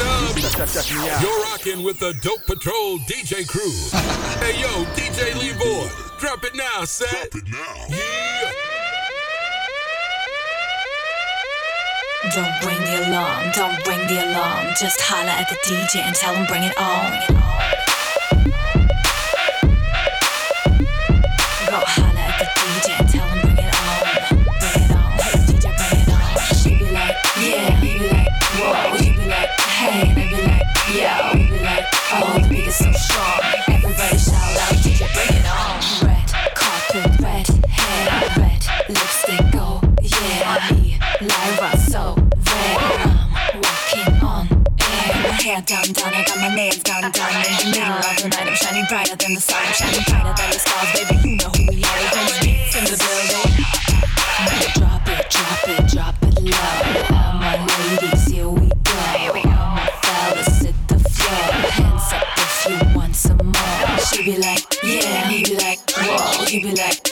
it up. You're rocking with the Dope Patrol DJ crew. hey, yo, DJ Lee Boy, drop it now, set. Drop it now. Yeah. Don't bring the alarm, don't bring the alarm. Just holler at the DJ and tell him bring it on. done, done. I got my nails done, done. And you know I'm tonight. I'm shining brighter than the sun, shining brighter than the stars, baby. You know who we are. When it's beats in the building, drop it, drop it, drop it low. All my ladies, here we. Here we go. All my fellas, hit the floor. Hands up if you want some more. She be like, yeah. He be like, whoa. He be like.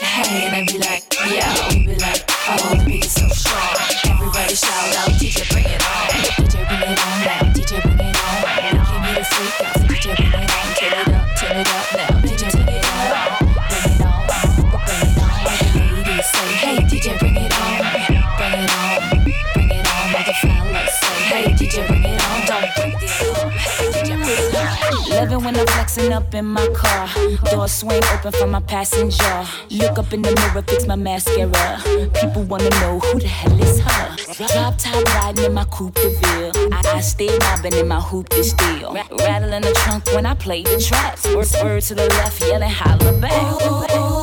When I'm flexing up in my car, door swing open for my passenger. Look up in the mirror, fix my mascara. People wanna know who the hell is her. Drop top riding in my coupe de ville. I, I stay mobbing in my hoop to steal. Rattling the trunk when I play the tracks. Word, word to the left, yelling holla back. Oh, oh.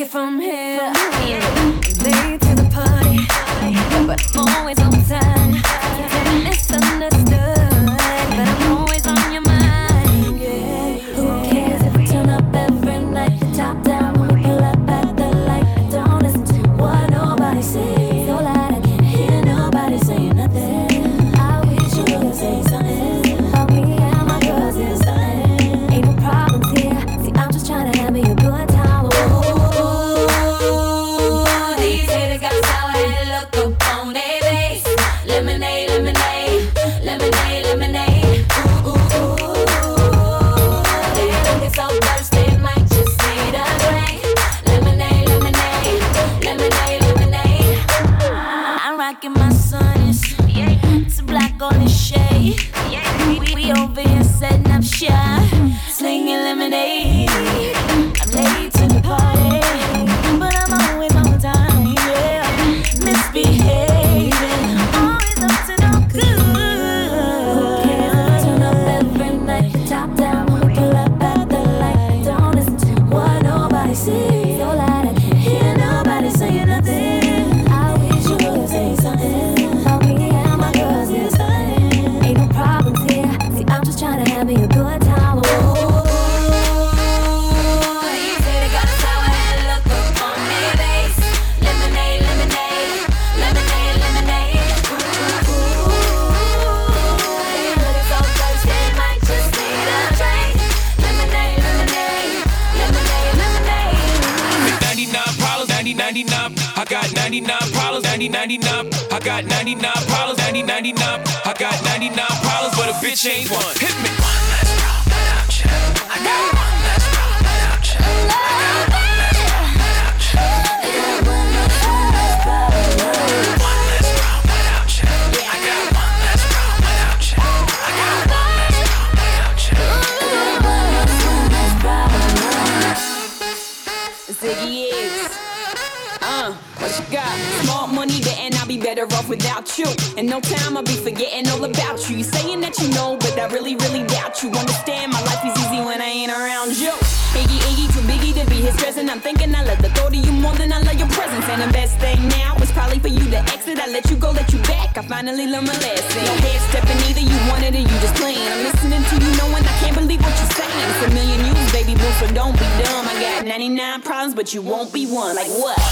it from here. 99, I got 99 problems, but a bitch ain't one. but you won't be one. Like what?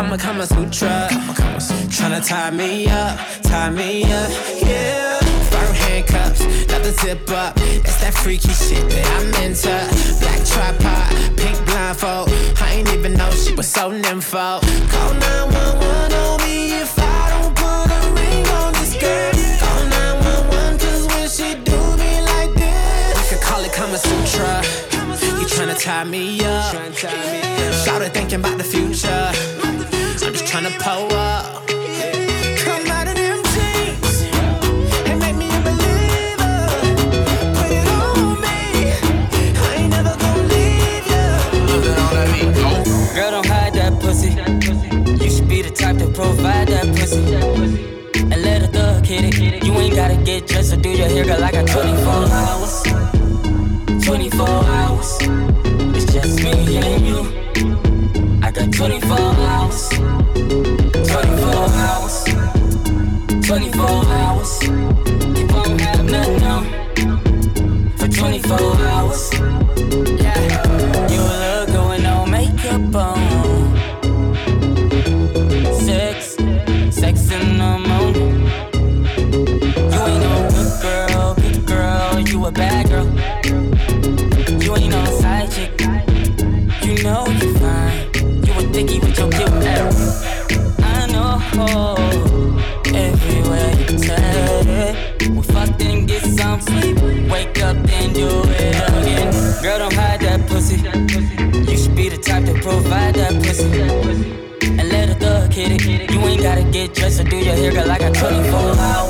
Kama Kama Sutra. Kama Kama Sutra. Tryna tie me up, tie me up, yeah. Firm handcuffs, love the zip up. That's that freaky shit that I'm into. Black tripod, pink blindfold. I ain't even know she was so nympho. Call 911 on me if I don't put a ring on this girl. Call 911 cause when she do me like this, I could call it Kama Sutra. You tryna tie me up. Shouted thinking about the future trying to pull up. Girl, don't hide that pussy. You should be the type to provide that pussy. And let a thug hit it. You ain't gotta get dressed or do your hair, girl. I got 24 hours. 24 hours. It's just me and you. I got 24 hours. 24 hours. You won't have nothing. For 24 hours. get it. You ain't gotta get dressed or do your hair, girl, like I couldn't for.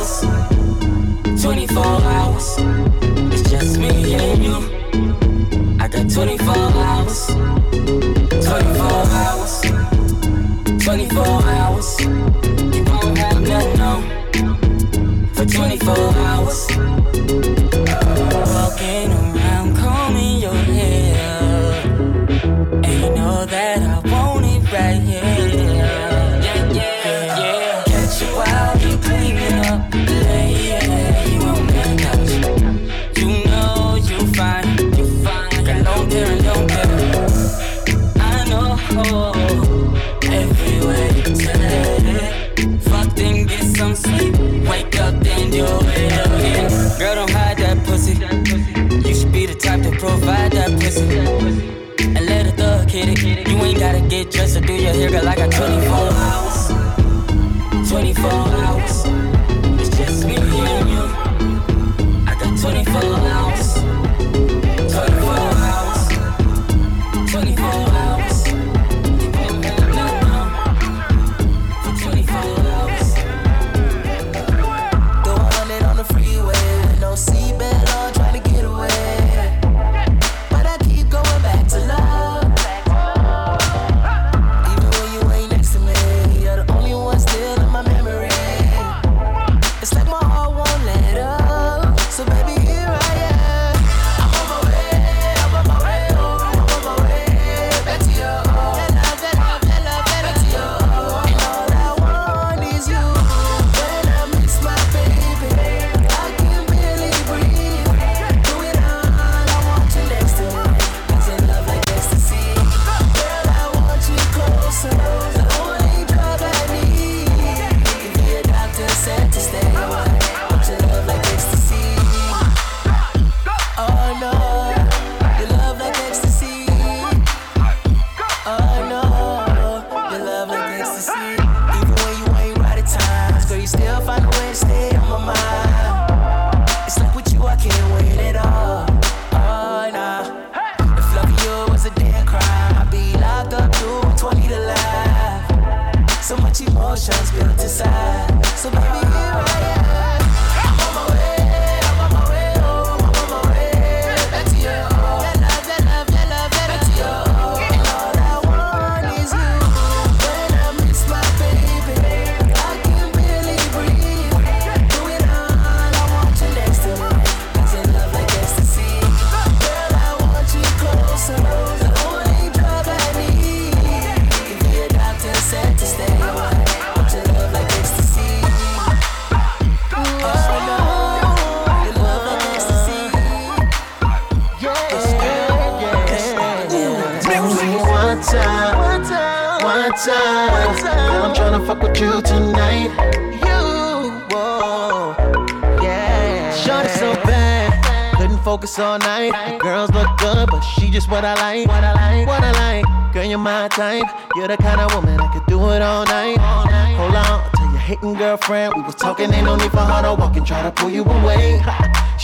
Couldn't all night. Girls look good, but she just what I like. What I like, what I like. Girl, you're my type. You're the kind of woman I could do it all night. Hold on, tell your hating girlfriend we was talking. Ain't no need for her to walk and try to pull you away.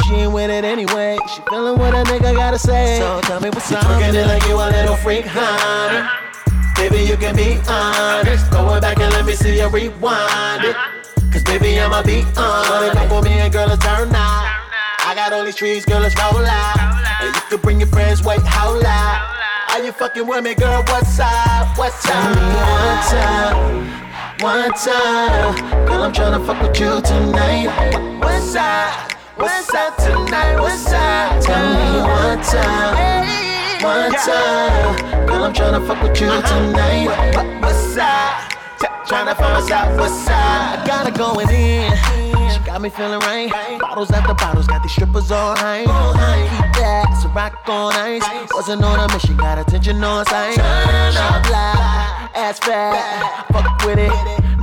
She ain't with it anyway. She feeling what a nigga gotta say. So tell me what's up. Twerking it like you a little freak, honey. Baby, you can be honest. Go back and let me see you rewind it. Cause baby, I'ma be honest. Fuck with me and girl, let's turn out. Got all these trees, girl, let's roll out. And you can bring your friends, wait, how loud? Are you fucking with me, girl? What's up? What's up? One time, one time. Girl, I'm tryna fuck with you tonight. What's up? What's up tonight? What's up? Tell me one time, one time. Girl, I'm tryna fuck with you tonight. What's up? Tryna find out what's up. I got it going in. Got me feeling right. Bottles after bottles, got these strippers all high. Keep that, so rock on ice. Wasn't on a mission, got attention on sight. She fly, ass fat, fuck with it,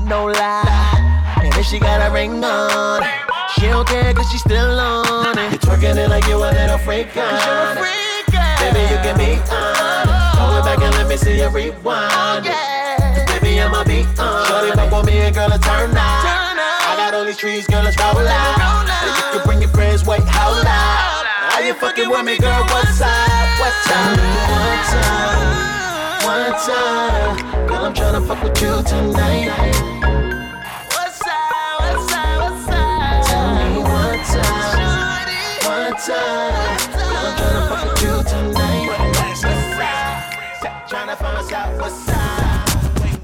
no lie. And if she got a ring on, she don't care cause she still on it. You twerking it like you a little freak on it. Baby, you can be honest. Hold it back and let me see you rewind it. Baby, I'ma be honest. Shorty fuck with me and girl, let's turn out. All these trees, girl, let's roll out. You can bring your friends, wait, how loud? Are you fucking with me, girl? What's up? What's up? One time, one time. Girl, I'm tryna fuck with you tonight. What's up? What's up? What's up? Tell me one time, one time. Girl, I'm tryna fuck with you tonight. What's up? Tryna find out what's up.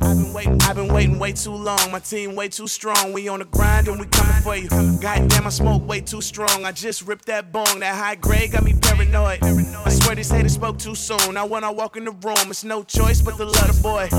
I've been waiting, waiting way too long. My team way too strong. We on the grind and we coming for you. Goddamn, I smoke way too strong. I just ripped that bong. That high grade got me paranoid. I swear these haters spoke too soon. Now when I walk in the room, it's no choice but to love the boy.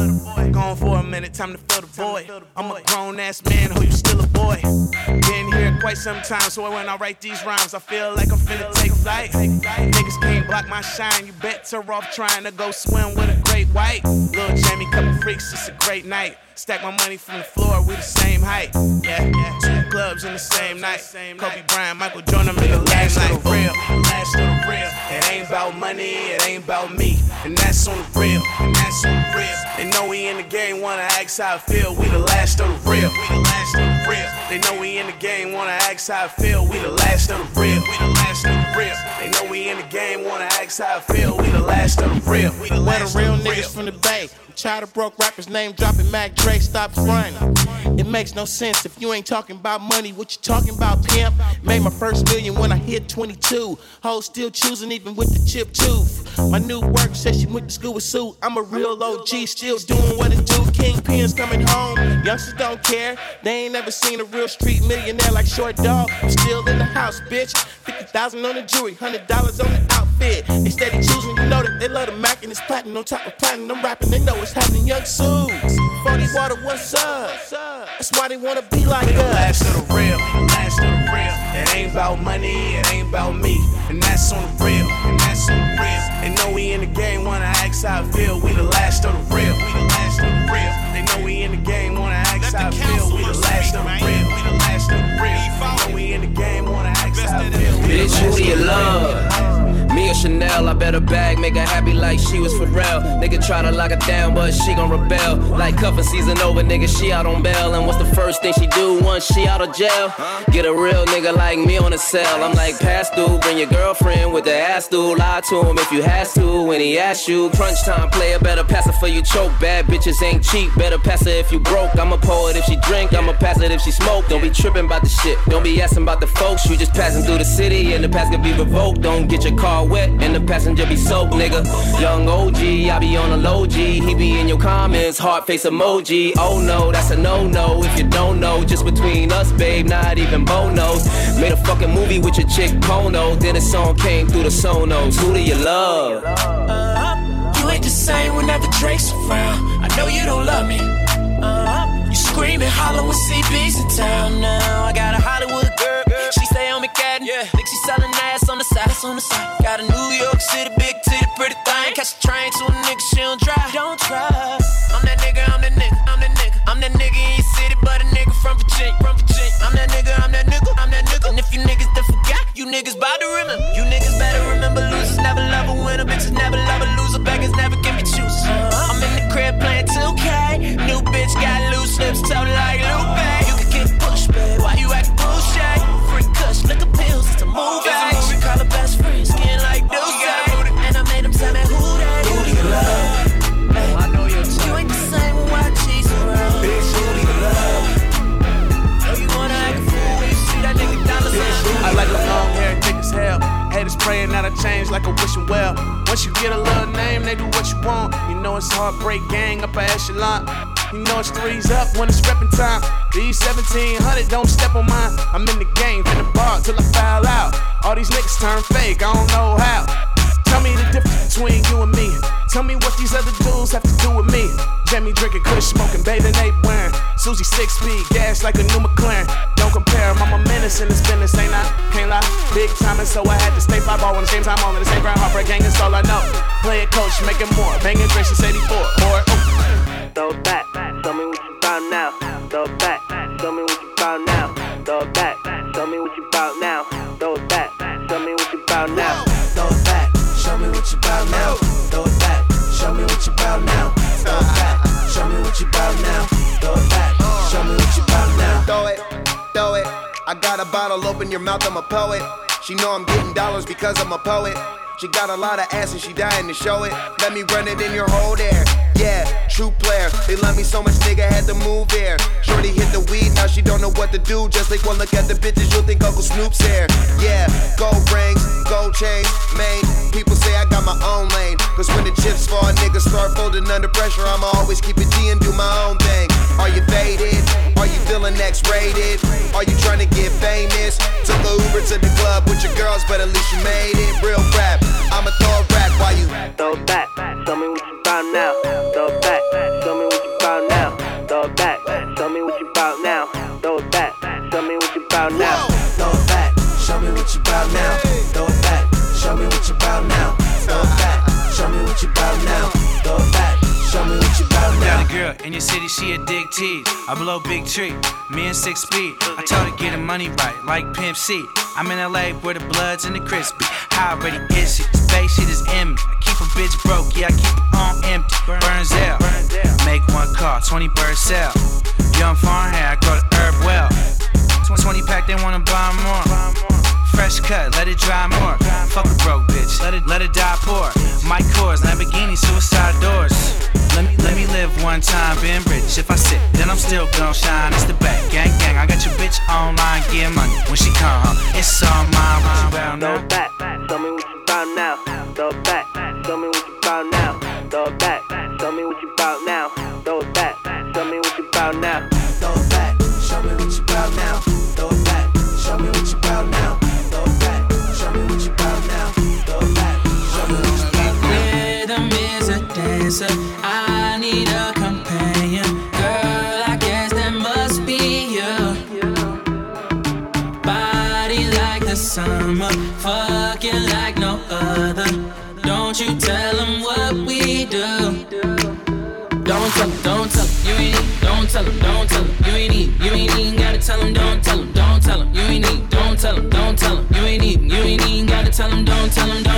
Gone for a minute, time to fill the void. I'm a grown ass man, who you still a boy. Been here quite some time, so when I write these rhymes, I feel like I'm finna take flight. Niggas can't block my shine. You better off trying to go swim with a great white. Little Jamie, couple freaks, it's a great night. Stack my money from the floor, we the same height. Yeah, yeah. Two clubs in the same night. Kobe Bryant, Michael Jordan, in the last night. Real, last of the real. It ain't about money, it ain't about me. and that's on the real, and that's on the real. They know we in the game, wanna ask how I feel. We the last of the real, we the last of the real. They know we in the game, wanna ask how I feel. We the last of the real, we the real. They know we in the game, wanna ask how I feel. We the last of the real, we the Where the real niggas real. from the bay. Tired of broke rappers, name dropping Mac Dre, stop fronting. It makes no sense if you ain't talking about money. What you talking about, pimp? Made my first million when I hit 22. Hoes still choosing even with the chip tooth. My new work says she went to school with Sue. I'm a real OG, still doing what it do. Kingpins coming home. Youngsters don't care. They ain't never seen a real street millionaire like Short Dog. I'm still in the house, bitch. 50,000 on the jewelry, $100 on the outfit. They steady choosing, you know that they love the Mac and it's platinum on top of platinum. I'm rapping, they know what's happening. Young Suits, 40 water, what's up? That's why they wanna be like We the us. last of the real, last of the real. It ain't about money, it ain't about me. And that's on the real, and that's on the real. They know we in the game, wanna ask how I feel. We the last of the real, we the last of the real. They know we in the game, wanna ask how I feel. We the last of the real, we the last of the real. They know we in the game, wanna Bitch, who do you love? Me or Chanel, I bet her bag, make her happy like she was for real. Nigga try to lock her down, but she gon' rebel. Like cuffin' season over, nigga, she out on bail. And what's the first thing she do once she out of jail? Get a real nigga like me on the cell. I'm like, pass through, bring your girlfriend with the ass through. Lie to him if you has to when he asks you. Crunch time player, better pass it for you choke. Bad bitches ain't cheap, better pass it if you broke. I'm a poet if she drink, I'm a pass it if she smoke. Don't be tripping about the shit, don't be asking about the folks. You just passing through the city and the pass could be revoked. Don't get your car wet and the passenger be soaked, nigga. Young OG, I be on a low G. He be in your comments, heart face emoji. Oh no, that's a no no. If you don't know, just between us, babe, not even Bonos. Made a fucking movie with your chick Pono. Then a song came through the Sonos. Who do you love? You ain't the same whenever Drake's around. I know you don't love me. Uh-huh. You screaming, holler when CB's in town now. I got a Hollywood girl, she stay on McCadden. Yeah. Think she selling ass on the side, that's on the side. Got a New York City, big titty, pretty thing. Catch a train to a nigga, she don't drive. Don't try. I'm that nigga, I'm that nigga, I'm that nigga. I'm that nigga in your city, but a nigga from Virginia, from Virginia. I'm that nigga, I'm that nigga, I'm that nigga. And if you niggas done forgot, you niggas bout to remember. You niggas better remember losers never love a winner, bitches never love a loser, beggars never give me choosers. Uh-huh. I'm in the crib playing 2K. New bitch got loose lips, toe like like a wishing well. Once you get a little name, they do what you want. You know it's heartbreak gang up a echelon. You know it's threes up when it's reppin' time. These 1700 don't step on mine. I'm in the game, in the bar till I foul out. All these niggas turn fake, I don't know how. Tell me the difference between you and me. Tell me what these other dudes have to do with me. Jamie drinking, kush smoking, bathing ape wearing. Susie six speed, gas like a new McLaren. Don't compare, a menace in this business, ain't I? Can't lie, big time, and so I had to stay five ball on the same time all in the same ground. Heartbreak gang is all I know. Play it coach, make it more. Banging Dre, she's 84. Or, oh. Throw back, tell me what you bout now. Throw back, I got a bottle, open your mouth, I'm a poet. She know I'm getting dollars because I'm a poet. She got a lot of ass and she dying to show it. Let me run it in your whole there. Yeah, true player. They love me so much, nigga had to move here. Shorty hit the weed, now she don't know what to do. Just like one look at the bitches, you'll think Uncle Snoop's here. Yeah, gold rings, gold chains, main. People say I got my own lane. Cause when the chips fall, niggas start folding under pressure. I'ma always keep it G and do my own thing. Are you faded? Are you feeling X rated? Are you trying to get famous? Took a Uber to the club with your girls, but at least you made it. Real rap, I'ma throw a rack while you Throw it back, tell me what you bout now. Throw it back, tell me what you bout now. Throw it back, tell me what you bout now. Throw it back, tell me what you bout now. Throw it back, show me what you bout now. Throw it back, show me what you bout now. Throw it back, show me what you bout now. Girl in your city, she a dick tease. I blow big tree, me and six speed. I told her get her money right, like Pimp C. I'm in LA where the bloods and the crispy. How already is she? Space shit is in me. I keep a bitch broke, yeah, I keep on empty. Burns out. Make one call, 20 bird sell. Young farm hair, I go to herb well. 20 pack, they wanna buy more. Fresh cut, let it dry more. Fuck a broke bitch, let it let it die poor. Mike Kors, Lamborghini, suicide doors. Let me let me live one time, Ben rich. If I sit, then I'm still gon' shine. It's the back, gang gang. I got your bitch online, get money when she come home. It's all mine. What you bout Throw now? it back, tell me what you bout now. Throw back, tell me what you bout now. Throw back, tell me what you bout now. Throw back, tell me what you bout now. Tell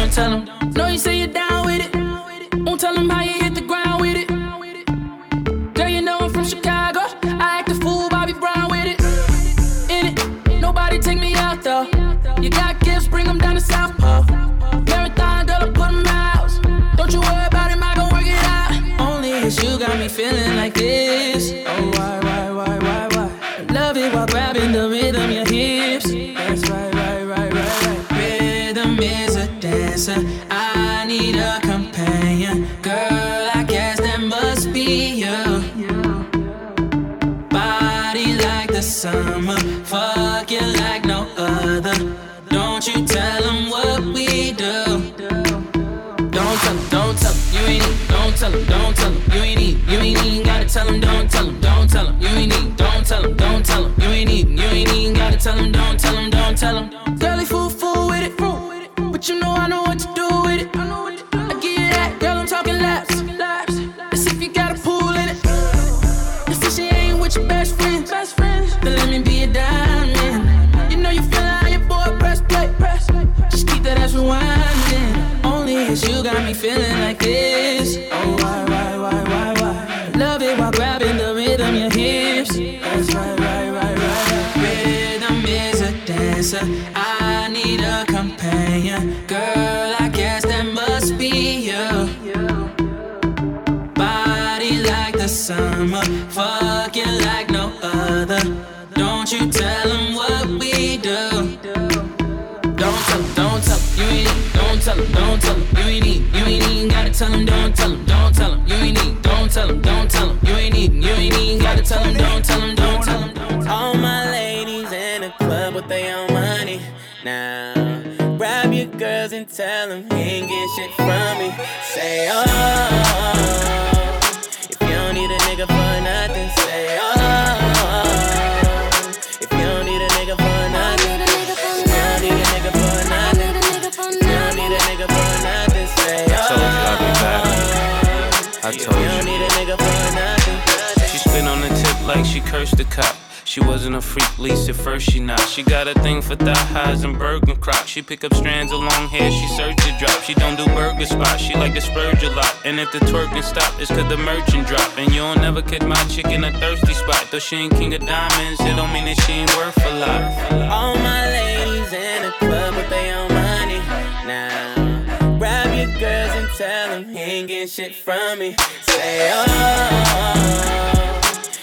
highs and burger crocs. She pick up strands of long hair, she search to drop. She don't do burger spots, she like to splurge a lot. And if the twerking stop, it's cause the merchant drop. And you'll never catch my chick in a thirsty spot. Though she ain't king of diamonds, it don't mean that she ain't worth a lot. All my ladies in the club with their own money. Now, grab your girls and tell them he ain't getting shit from me. Say, oh,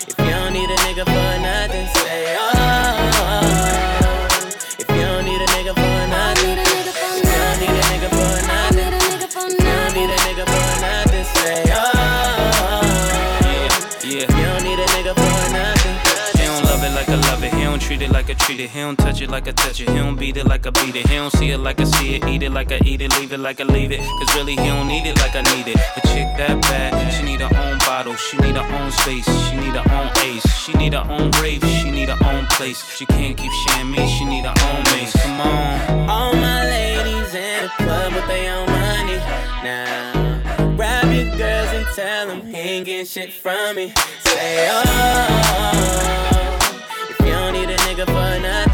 if you don't need a nigga for nothing, say, oh, like I love it. He don't treat it like I treat it. He don't touch it like I touch it. He don't beat it like I beat it. He don't see it like I see it. Eat it like I eat it. Leave it like I leave it. Cause really he don't need it like I need it. A chick that bad, she need her own bottle. She need her own space. She need her own ace. She need her own grave. She need her own place. She can't keep sharing me. She need her own mace. Come on. All my ladies in the club with their own money. Now, grab your girls and tell them he ain't getting shit from me. Say, oh, nigga for nothing,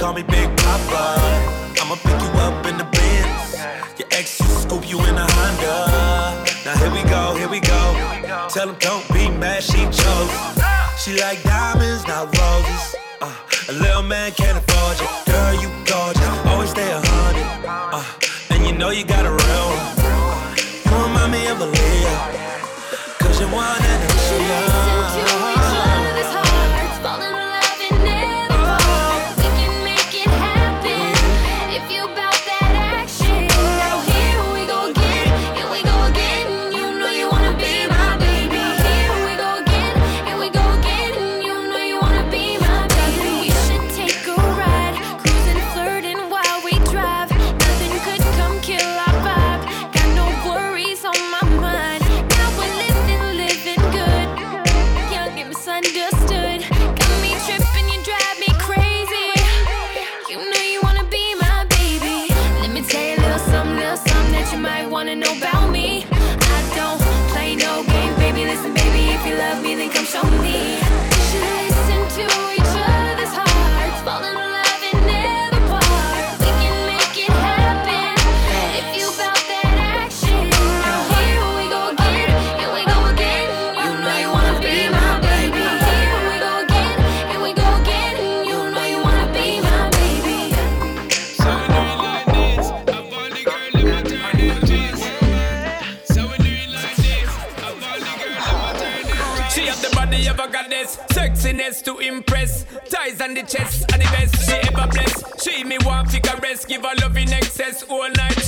call me Big Papa. I'ma pick you up in the Benz. Your ex used to scoop you in a Honda. Now here we go, here we go. Tell him don't be mad, she chose. She like diamonds, not roses. Uh, a little man can't afford you. Girl, you gorgeous. Always stay a hundred. Uh, and you know you got and the chest and the best she ever blessed. She me want to caress, give her love in excess all night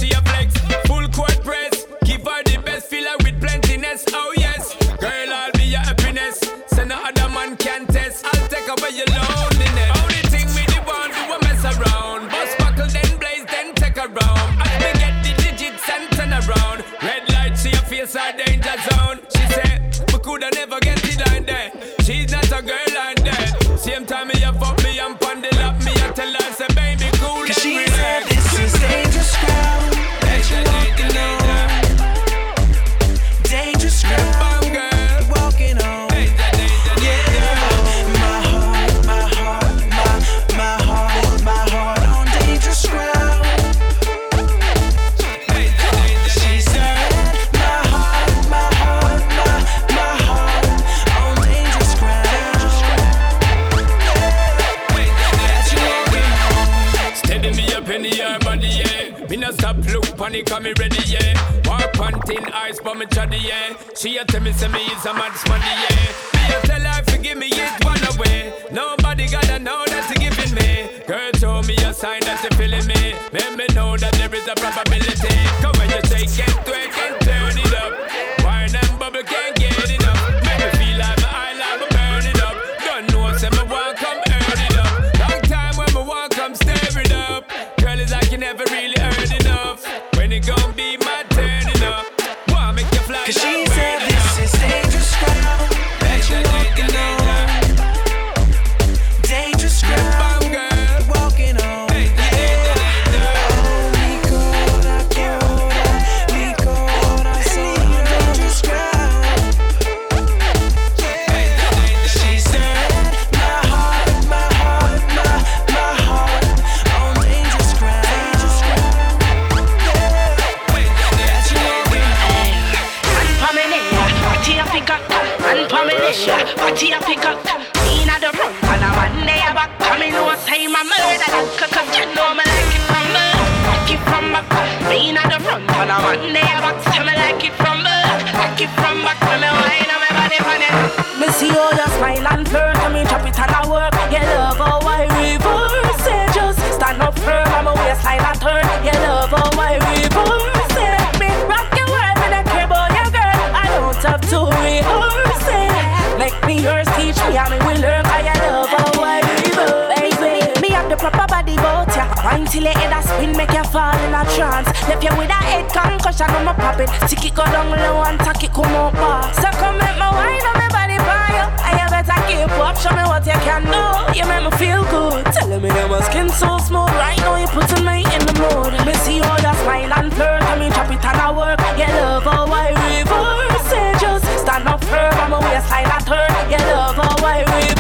pressure. Party up, pick up. Me inna the front and I one day I back. I me know time I murder. Cause you know me like it from me. Like it from back. Me inna the front and I one day I back. Tell me like it from me. Like it from back. When me wine on me body funny. Me see all your smile and flirt. dance. Left you with a head concussion on my poppet. Tick it go down low and tuck it come up bar. So come make my wine on my body by you. I you better keep up, show me what you can do. You make me feel good. Telling me that my skin so smooth. Right now you putting me in the mood. Me see all that smile and flirt. I mean chop it and I work. You love how I reverse it. Just stand up firm. I'm a waistline that hurt. You love how I reverse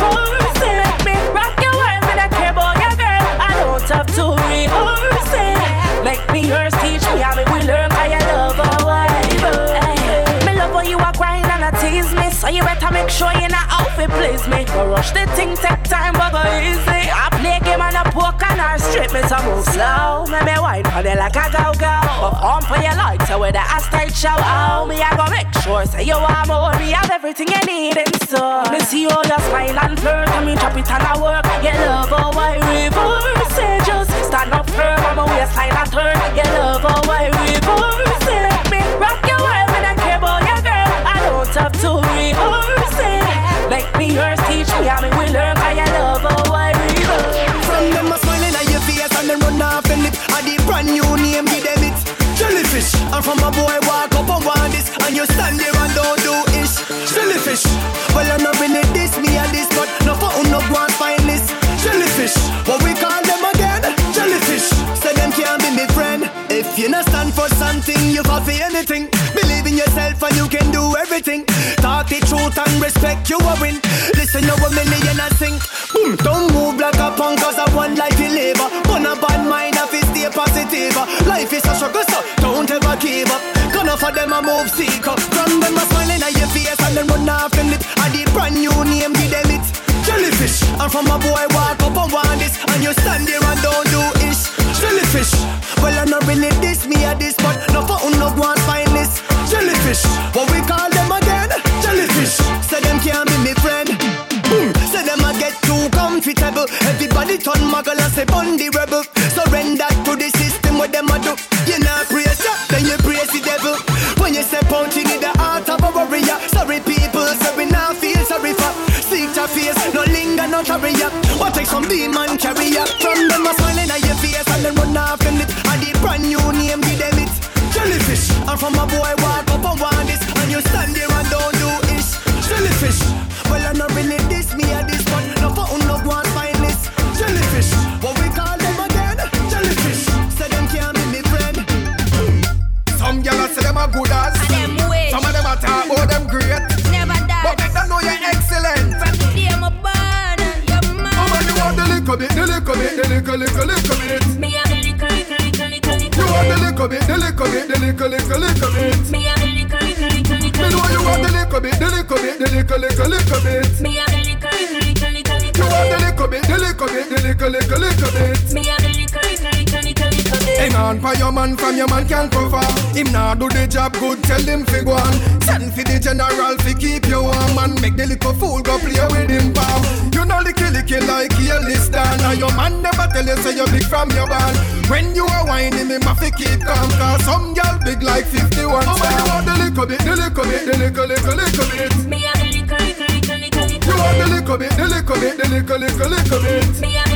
rush the thing, take time, but go easy. I play game and a poke and I strip me to move slow. Let me wine for it like a go go. Perform for your lights, so with the ass show. Oh, me I go make sure say you want more. Me have everything you need in store. Me see all your smile and flirt, and me drop it and I work. You love oh, how I reverse it, just stand up firm. I'm a waistline and turn. You love oh, how I reverse it. Me rock your world when I care about your girl. I don't have to And from a boy walk up and want this, and you stand there and don't do ish. Jellyfish. Well, I'm not really this, me and this, but no for who no go and find this. Jellyfish. What we call them again? Jellyfish. Say them can't be me friend. If you not stand for something, you fall for anything. Believe in yourself and you can do everything. Talk the truth and respect you a win. Listen to a million I sing. Boom, hmm, don't move like a punk cause I want life to live. On a bad mind, I feel stay positive. Life is a struggle, so don't ever give up. Gonna for them a move seeker. From them a smiling at your face and then run off them lip. I the brand new name, give them it. Jellyfish. And from a boy walk up and want this, and you stand there and don't do ish. Jellyfish. Well, I'm not really this, me at this, but no for no and this. Jellyfish. What we call them again? Jellyfish. Say them can't be me friend. Boom. Say them a get too comfortable. Everybody turn muggle and say bundy rebel. Surrender to the system what them a do. You not praise ya, then you praise the devil. When you step out, you need the heart of a warrior. Sorry people, say we not feel sorry for. Seek your face, no linger, no carry up. What take some beam and carry up. From them a smiling at your face and then run off them lip. And the brand new name, give them it. Jellyfish. And from a boy little, little, little bit. Me a little, little, little, little, little. You want the little bit, the little bit, the little, little, little bit. Me a little, little, little, little, Me know you want the little bit, the little bit, the little, little, little bit. Me a little, little, little, little, little. You want the little bit, the little bit, the little, little, little bit. Me a little, little, little, little, little bit. Hang on for your man from your man can cover. Him nah do the job good, tell him fi go on. Send fi the general fi keep you warm and make the little fool go play with him palm. You know the kill kill like a list down. Now your man never tell you say you big from your band. When you are whining him, have to keep calm. Cause some girl big like 51. Oh man, you want the little bit, the little bit, the little, little, little bit. Me a the little, little, little, little, little. You want the little bit, the little bit, the little, little, little bit. Me a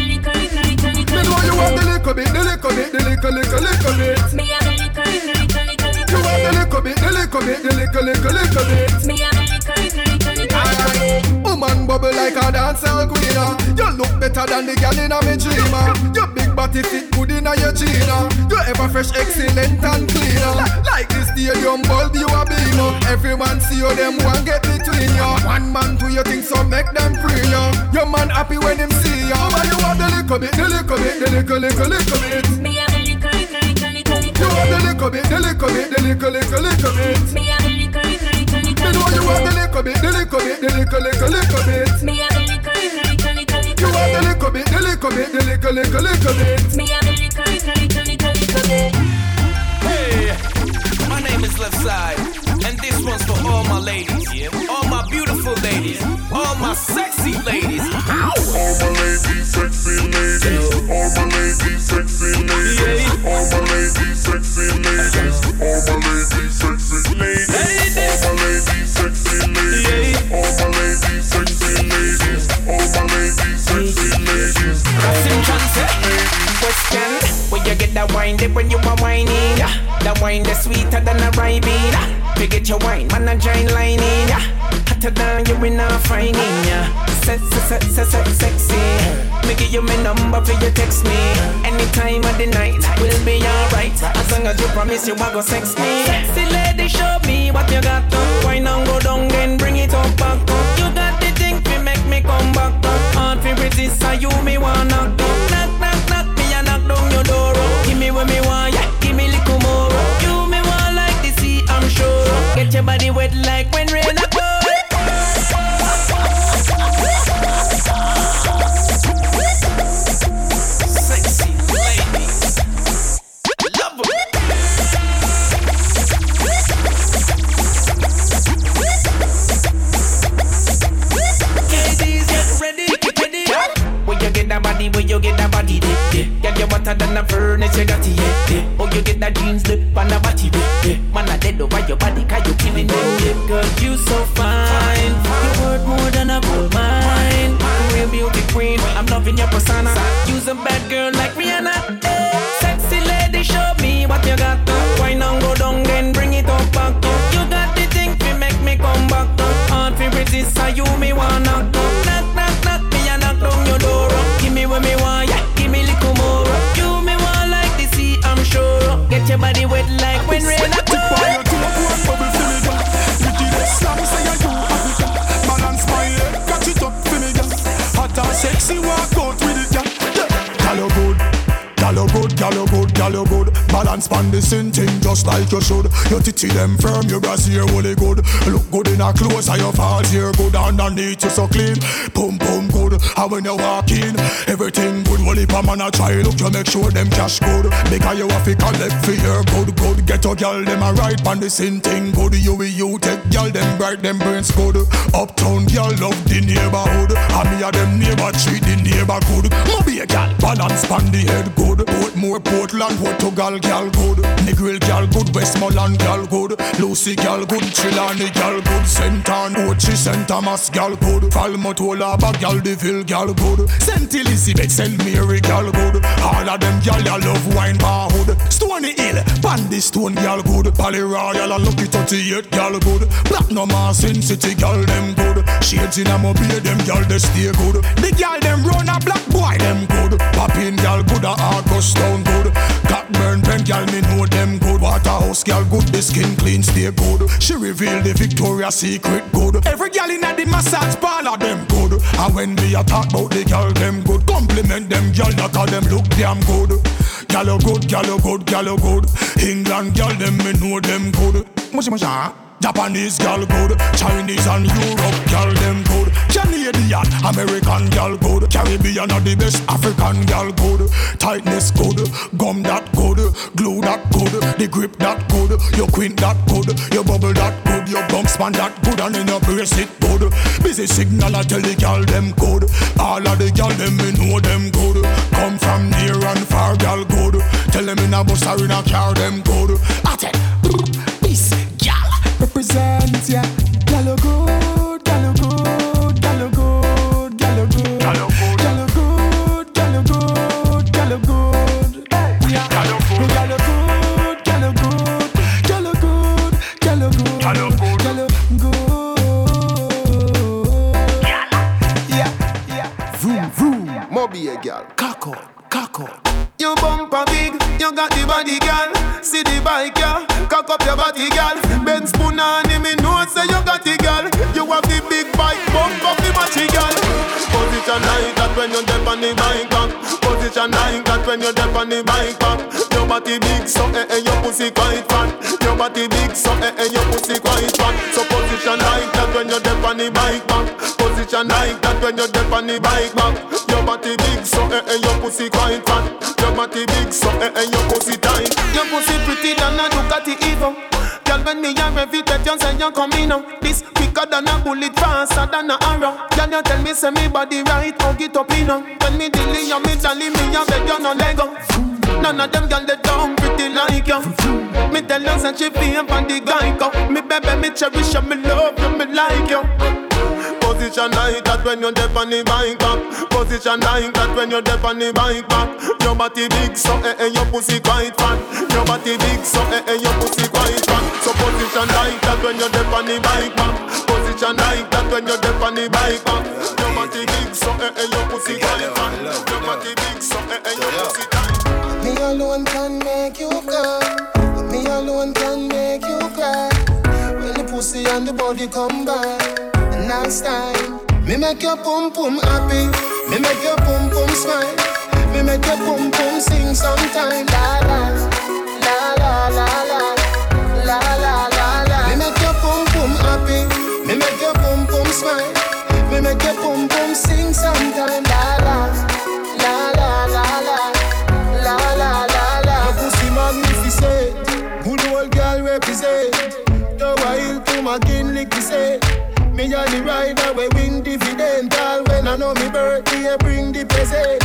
know you want the little bit, the little bit, the little, little, little bit. Me a the little, little, little, little, little. You want the little bit, the little bit, the little, little, little bit. Me a the little, little, little, little. Woman bubble like a dancehall queen ah. You look better than the girl in a me dream ah. Your big body fit good in a your jeans ah. You ever fresh, excellent and clean. Like the stadium bulb you a beam. Everyone see you, them one get between you. One man do your thing, so make them free you. Your man happy when him see you. Woman you want the little bit, the little bit, the little, little, little bit. Me a the little, little, little, little, little. You want the little bit, the little bit, the little, little, little bit. Me a the little, little, little, little, Me know you want the little bit, the little bit, the little, little, little bit. Me a the little, little, little, little, little. You want the little bit, the little bit, the little, little, little bit. Me a the little, little, little, little, little bit. Hey, my name is Left Side, and this one's for all my ladies, all my beautiful ladies, all my sexy ladies. All my ladies, sexy ladies. All my ladies, sexy ladies. All my ladies, sexy ladies. All my ladies, sexy ladies. All my ladies, sexy ladies. All my ladies, sexy ladies. All my ladies, sexy ladies. Question Where you get that wine when you are whining yeah. That wine that's sweeter than a rye bean get your wine, man a giant lining yeah. Hotter than you in a finding yeah. Se se se se se sexy Me give you my number for you text me Anytime of the night We'll be alright As long as you promise you are go sex me Sexy lady show me what you got uh. Wine and go down then bring it up back uh. You got the thing to make me come back uh. Hard for resist so you me wanna knock Sexy walk out gal you good, gal you good, gal you good. Balance pan the same thing just like you should. Your titty them firm, your brassiere holy good. Look good in a clothes, and your falls here good. Underneath you so clean, boom boom good. And when you walk in, everything good. Well if a man a try look, you make sure them cash good. Because you have to collect for your good good. Get your gal them a right pan the same thing good. You with you take gal them bright them brains good. Uptown gal love the neighborhood. And me a them neighbor treat the neighbor good. Moby a gal balance pan the head good. Portmore, Portland, Portugal gal good. Negril gal good. Westmoreland gal good. Lucy gal good. Trelawny gal good. St. Ann, Ochi, St. Thomas gal good. Falmouth, bag gal Deville gal good. St. Elizabeth, St. Mary gal good. All of them gal ya love wine bar hood. Stony Hill, Bandy Stone gal good. Pally Royal and Lucky 38 gal good. Platinum Sin City gal them good. Shades in a mobile them gal they stay good. The gal them run a black boy them good. Poppin gal good a August town good. Cockburn pen gal me know them good. Waterhouse gal good. The skin clean stay good. She reveal the Victoria Secret good. Every gal in the massage parlor them good. And when me a talk about the gal them good, compliment them gal not call them look damn good. Gal good, gal good, you good. England gal them me know them good. Much ah. Japanese gal good, Chinese and Europe gal them good, Canadian, American gal good, Caribbean are the best, African gal good, tightness good, gum that good, glue that good, the grip that good, your queen that good, your bubble that good, your bump span that good, and in your brace it good. Busy signal I tell the gal them good, all of the gal them me know them good, come from near and far gal good, tell them in a bus or in a car them good. I tell, represent, yeah. Go Like that when you dip on the bike back. Your body big, so eh eh, your pussy quite fat. Your body big, so eh eh, your pussy quite fat. So position like that when you dip on the bike back. Position like that when you dip on the bike back. Your body big, so eh eh, your pussy quite fat. Your body big, so eh eh, your pussy tight. Your pussy pretty than a Ducati Evo. Girl, when me a rev it, you say you coming up. This quicker than a bullet, faster than a arrow. Girl, you tell me say me body right, hug it up in When me dilly, you me jolly, None of them girl they down pretty like you. Me tell you say she feel for the guy go. Me baby, me cherish you, me love you, me like you. Position like that when you dip on the bike back. Position like that when you dip on the bike back. Your body big, so eh eh, your pussy quite fat. Your body big, so eh eh, your pussy quite fat. So position like that when you dip on the bike back. Position like that when you dip on the bike back. Your body big, so eh eh, your pussy quite fat. Your body big, so eh eh, your pussy alone can make you come. Me alone can make you cry. When the pussy and the body come back. Nice time. Me make your pum pum happy. Me make your pum pum smile. Me make your pum pum sing sometime. La la la la la la Me a the rider we win dividendal When I know me birthday, I bring the present.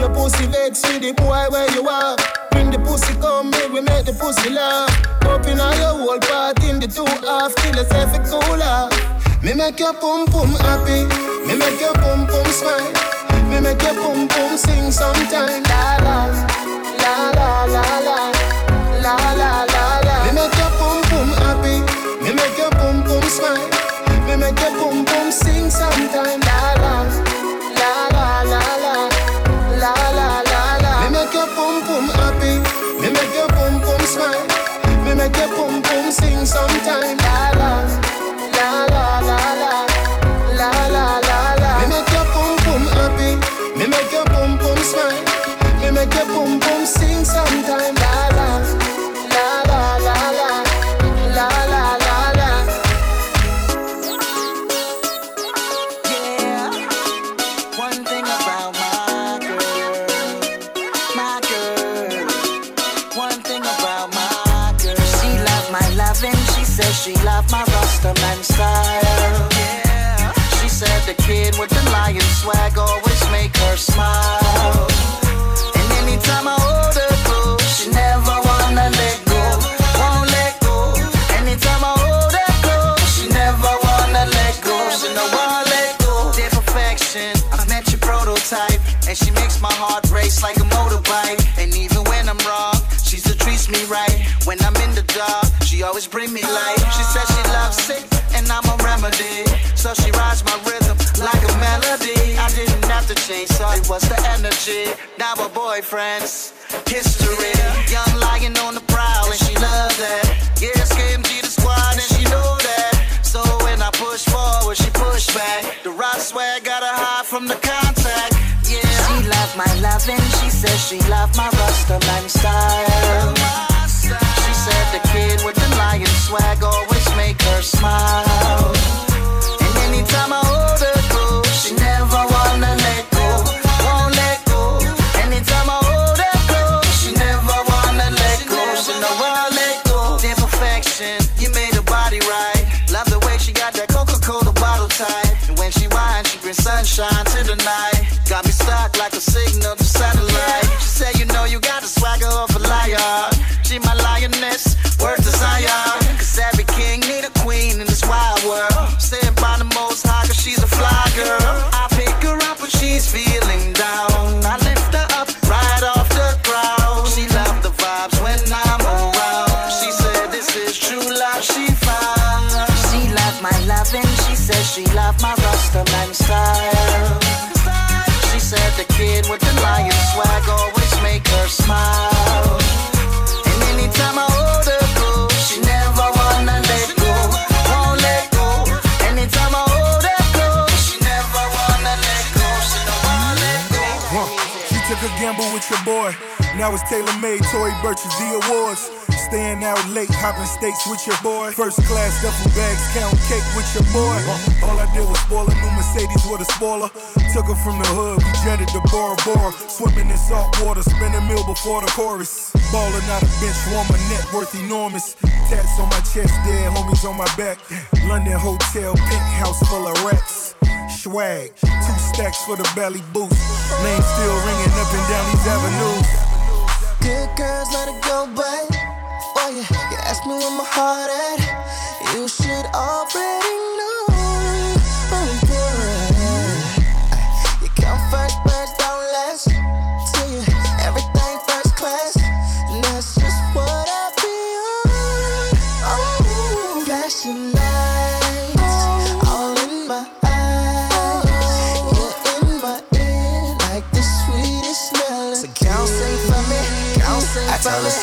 Your pussy vex me the boy where you are. Bring the pussy come, me we make the pussy laugh. Open all your whole part in the two half Till it's every cooler Me make your pum pum happy. Me make your pum pum smile. Me make your pum pum sing sometime. La la, la la la la. La la la la. Me make your pum pum happy. Me make your pum pum smile me make your boom boom sing sometime. La la, la la la la, la la la la. Me make your boom boom happy. Me make your boom boom smile. Me make your boom boom sing sometime. Was the energy. Now we're boyfriends. Gamble with your boy. Now it's Taylor made, Tory Burch's the awards. Staying out late, hopping states with your boy. First class duffel bags, count cake with your boy. All I did was spoil a new Mercedes with a spoiler. Took her from the hood, we jetted to Bora Bora. Swimming in salt water, spin a meal before the chorus. Ballin' out a bench warmer, net worth enormous. Tats on my chest, dead homies on my back. London hotel, pink house full of rats. Swag, two stacks for the belly boost. Name still ringing up and down these avenues. Good girls, let it go, babe. Oh yeah, you ask me where my heart at. You should already know.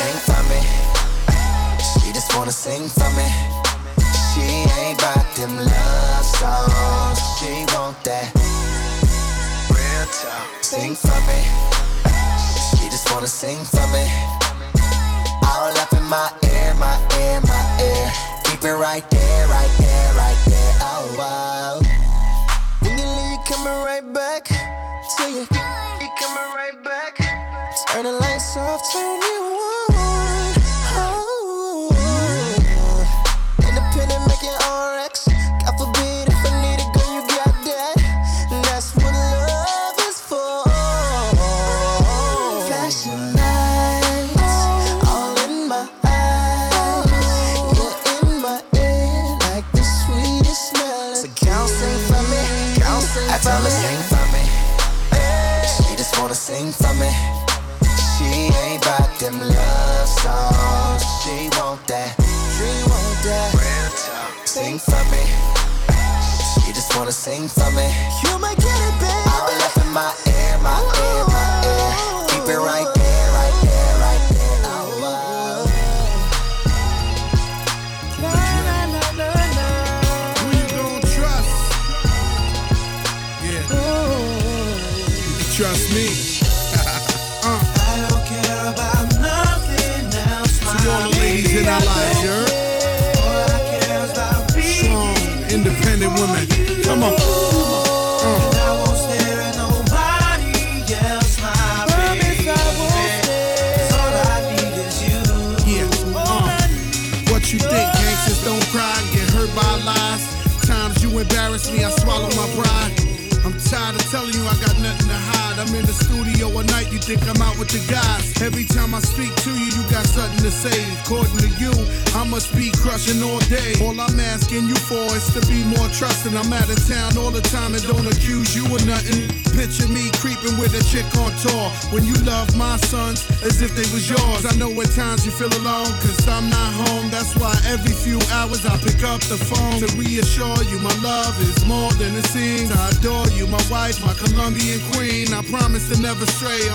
Sing for me. She just wanna sing for me. She ain't about them love songs. She want that real talk. Sing for me. She just wanna sing for me. All up in my ear, my ear, my ear. Keep it right there, right there, right there. Oh wow. When you leave, you coming right back to you. You coming right back. Turn the lights off, turn you on.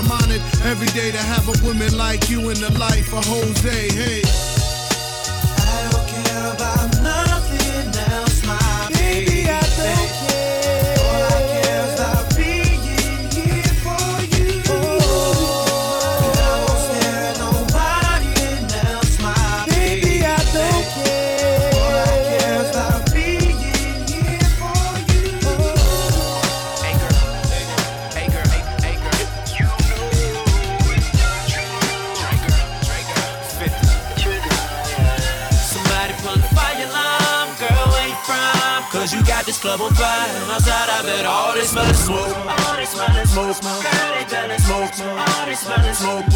I'm honored every day to have a woman like you in the life of Jose. Hey. Club on fire. And outside, I bet all they smell is smoke. All they smell is smoke, smoke. Girl, they jealous, smoke, smoke. All they smell is smoke.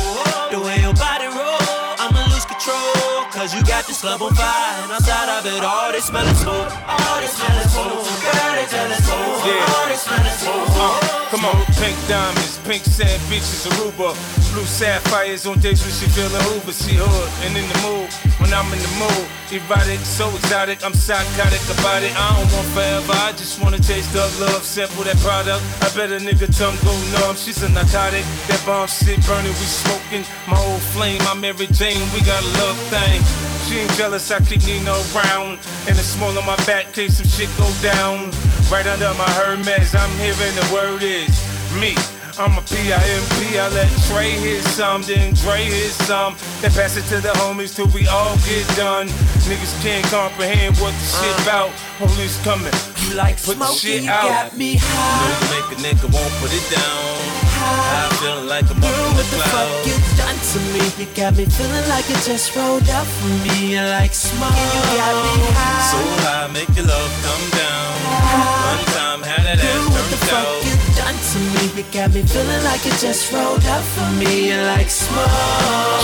The way your body roll, I'ma lose control. Cause you got this club on fire. And outside, I bet all they smell is smoke. All they smell is smoke. Girl, they jealous, smoke. Yeah. All they smell is smoke. Uh, come on, pink diamonds, pink sand beaches, Aruba, blue sapphires on days when she feeling Hoover. She hood and in the mood when I'm in the mood. Erotic, so exotic, I'm psychotic about it. I don't want forever, I just wanna taste the love. Sample that product, I bet a nigga tongue go numb. She's a narcotic, that bomb shit burning, we smoking. My old flame, I'm Mary Jane, we got a love thing. She ain't jealous, I keep Nino around. And the small on my back, case some shit go down. Right under my Hermes, I'm hearing the word is me. I'm a P-I-M-P, I let Trey hit some, then Dre hit some. Then pass it to the homies till we all get done. Niggas can't comprehend what the shit uh. about. Police coming, you like put the smoking, shit you out. got me high. You make a nigga won't put it down. I feel like I'm up in the What the fuck clouds. you done to me? You got me feeling like it just rolled up for me. You like smoke, you got me high. So high, make your love come down. You got me feeling like it just rolled up for me. You like smoke.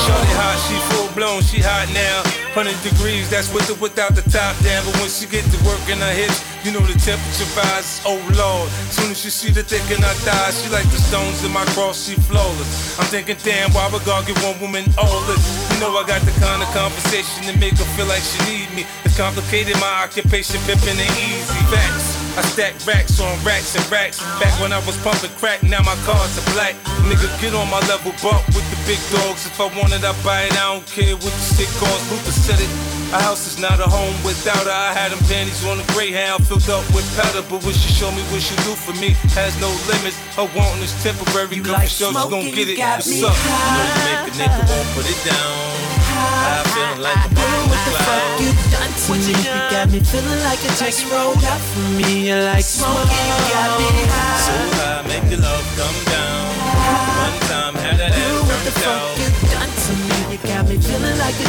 Shorty hot, she full blown, she hot now. 100 degrees, that's with or without the top down. But when she get to work in her hips, you know the temperature rises. Oh lord, soon as she see the thick in her thighs, she like the stones in my cross, she flawless. I'm thinking, damn, why would God give one woman all this? You know I got the kind of conversation to make her feel like she need me. It's complicated, my occupation pimping ain't easy. Facts. I stack racks on racks and racks. Back when I was pumping crack, now my cars are black. Nigga, get on my level, bump with the big dogs. If I want it, I buy it. I don't care what the shit costs. Luther said it. A house is not a home without her. I had them panties on a greyhound filled up with powder. But what she show me, what she do for me, has no limits. Her wanting is temporary. Girl, like for sure she gon' smoking, get you it. What's up? You know you make a nigga won't put it down. I feel like I'm up in the clouds. You done to me. You got me feeling like it just rolled up for me. You like smoke, you got me high. So high, make your love come down. One time, had that ass turned out.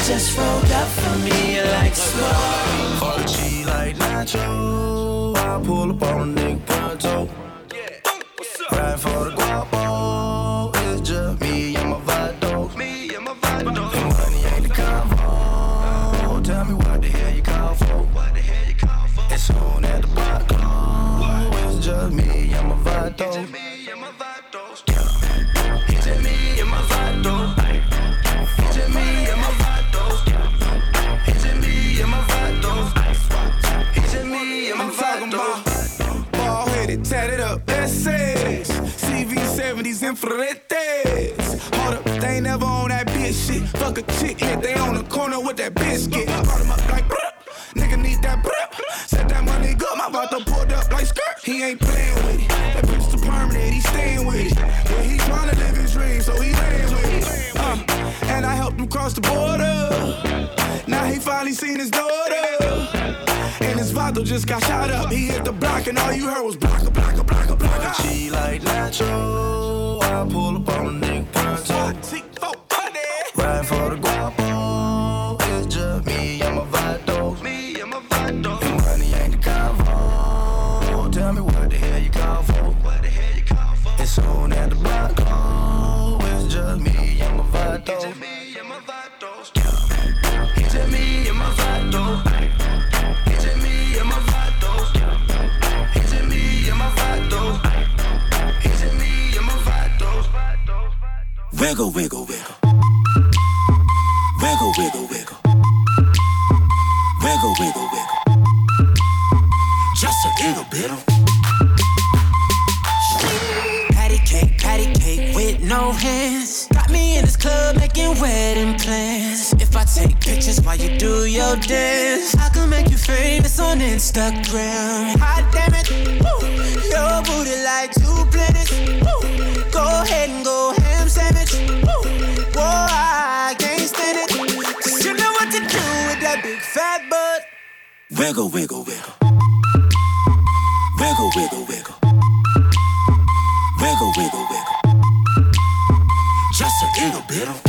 Just rolled up for me. Like smoke. Fuck G like Nacho. I pull up on a nigga pronto. Ride for the guapo. Oh, it's just me and my vato. Me and my vato. And money ain't the convo. Tell me what the hell you call for. What the hell you call for? It's on at the block. It's just me and my vato. Ball headed, tatted up, essays, CV70s, infraredes. Hold up, they ain't never on that bitch shit. Fuck a chick, hit they on the corner with that biscuit. I Brought him up like, bruh. nigga need that bruh. Said that money good, my vato pulled up like skirt. He ain't playing with it. That bitch the permanent, he staying with it. Yeah, he tryna live his dream, so he laying with it. Uh, and I helped him cross the border. Now he finally seen his daughter. And just got shot up. He hit the block, and all you heard was blocka, blocka, blocka, blocka. She like Nacho. I pull up on a nigga pronto. Wiggle, wiggle, wiggle. Wiggle, wiggle, wiggle. Wiggle, wiggle, wiggle. Just a little bit. Patty cake, patty cake with no hands. Got me in this club making wedding plans. If I take pictures while you do your dance, I can make you famous on Instagram. Hot damn it, woo. your booty like two planets. Wiggle, wiggle, wiggle. Wiggle, wiggle, wiggle. Wiggle, wiggle, wiggle. Just a little bit. of.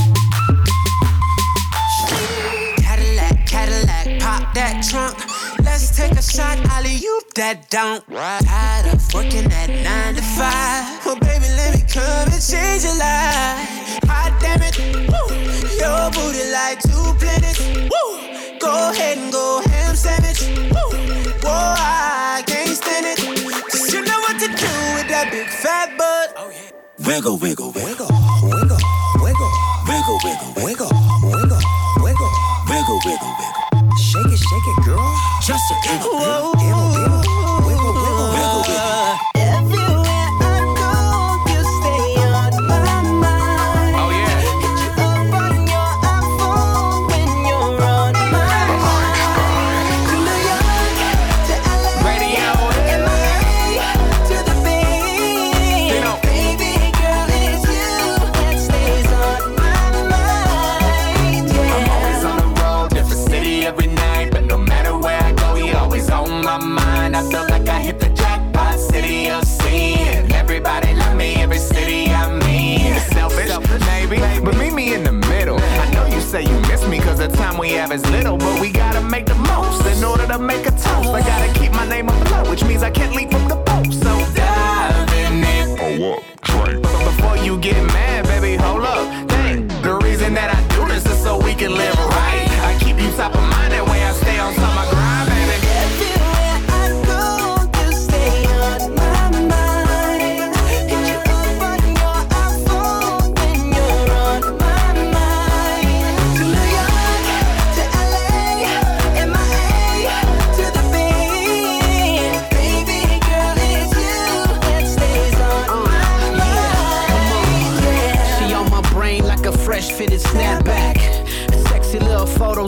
Cadillac, Cadillac, pop that trunk. Let's take a shot, alley you that don't. Tired of working at nine to five. Well, baby, let me come and change your life. Hot damn it, woo. Your booty like two planets. Woo. Go ahead and go ham Wiggle, wiggle, wiggle. Wiggle, wiggle, Wiggle, wiggle, wiggle, wiggle, wiggle. wiggle, wiggle, wiggle. Shake it, shake it, girl. Just a little is little. But we gotta make the most in order to make a toast. I gotta keep my name afloat, which means I can't leave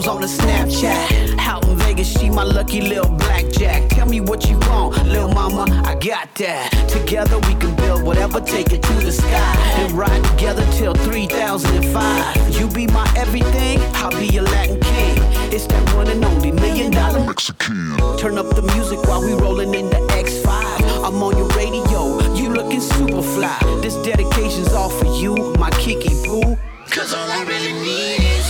photos on the Snapchat. Out in Vegas, she my lucky little blackjack. Tell me what you want, little mama, I got that. Together we can build whatever, take it to the sky. And ride together till 3005. You be my everything, I'll be your Latin king. It's that one and only million dollar Mexican. Turn up the music while we rolling in the X5. I'm on your radio, you looking super fly. This dedication's all for you, my Kiki boo. Cause all I really need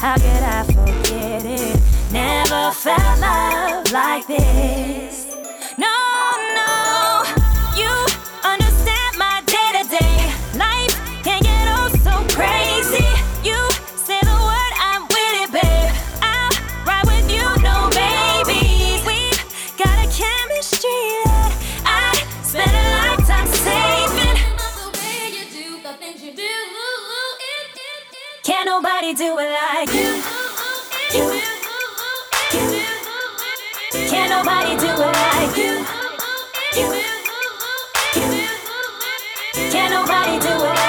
How could I forget it? Never felt love like this. Nobody do it like you. You. Can't nobody do it like you. You. Can't nobody do it like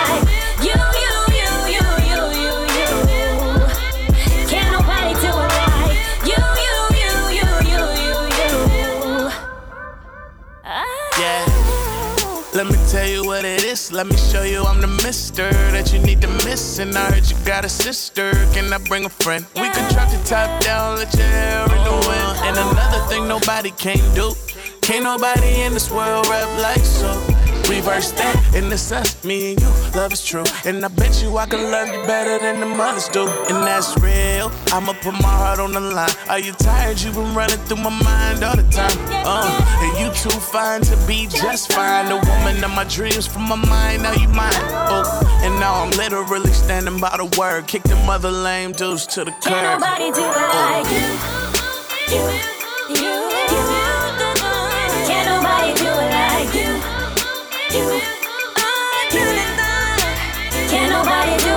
tell you what it is. Let me show you I'm the mister that you need to miss. And I heard you got a sister. Can I bring a friend? We can drop the top down, let your hair in the wind. And another thing nobody can do. Can't nobody in this world rap like so. Reverse that, and it's us, me and you. Love is true, and I bet you I can love you better than the mothers do. And that's real. I'ma put my heart on the line. Are you tired? You been running through my mind all the time. Uh, and you too fine to be just fine. The woman of my dreams from my mind, now you mine. Oh, and now I'm literally standing by the word. Kick the mother lame dudes to the curb. Can't nobody do it like you. You. Can't nobody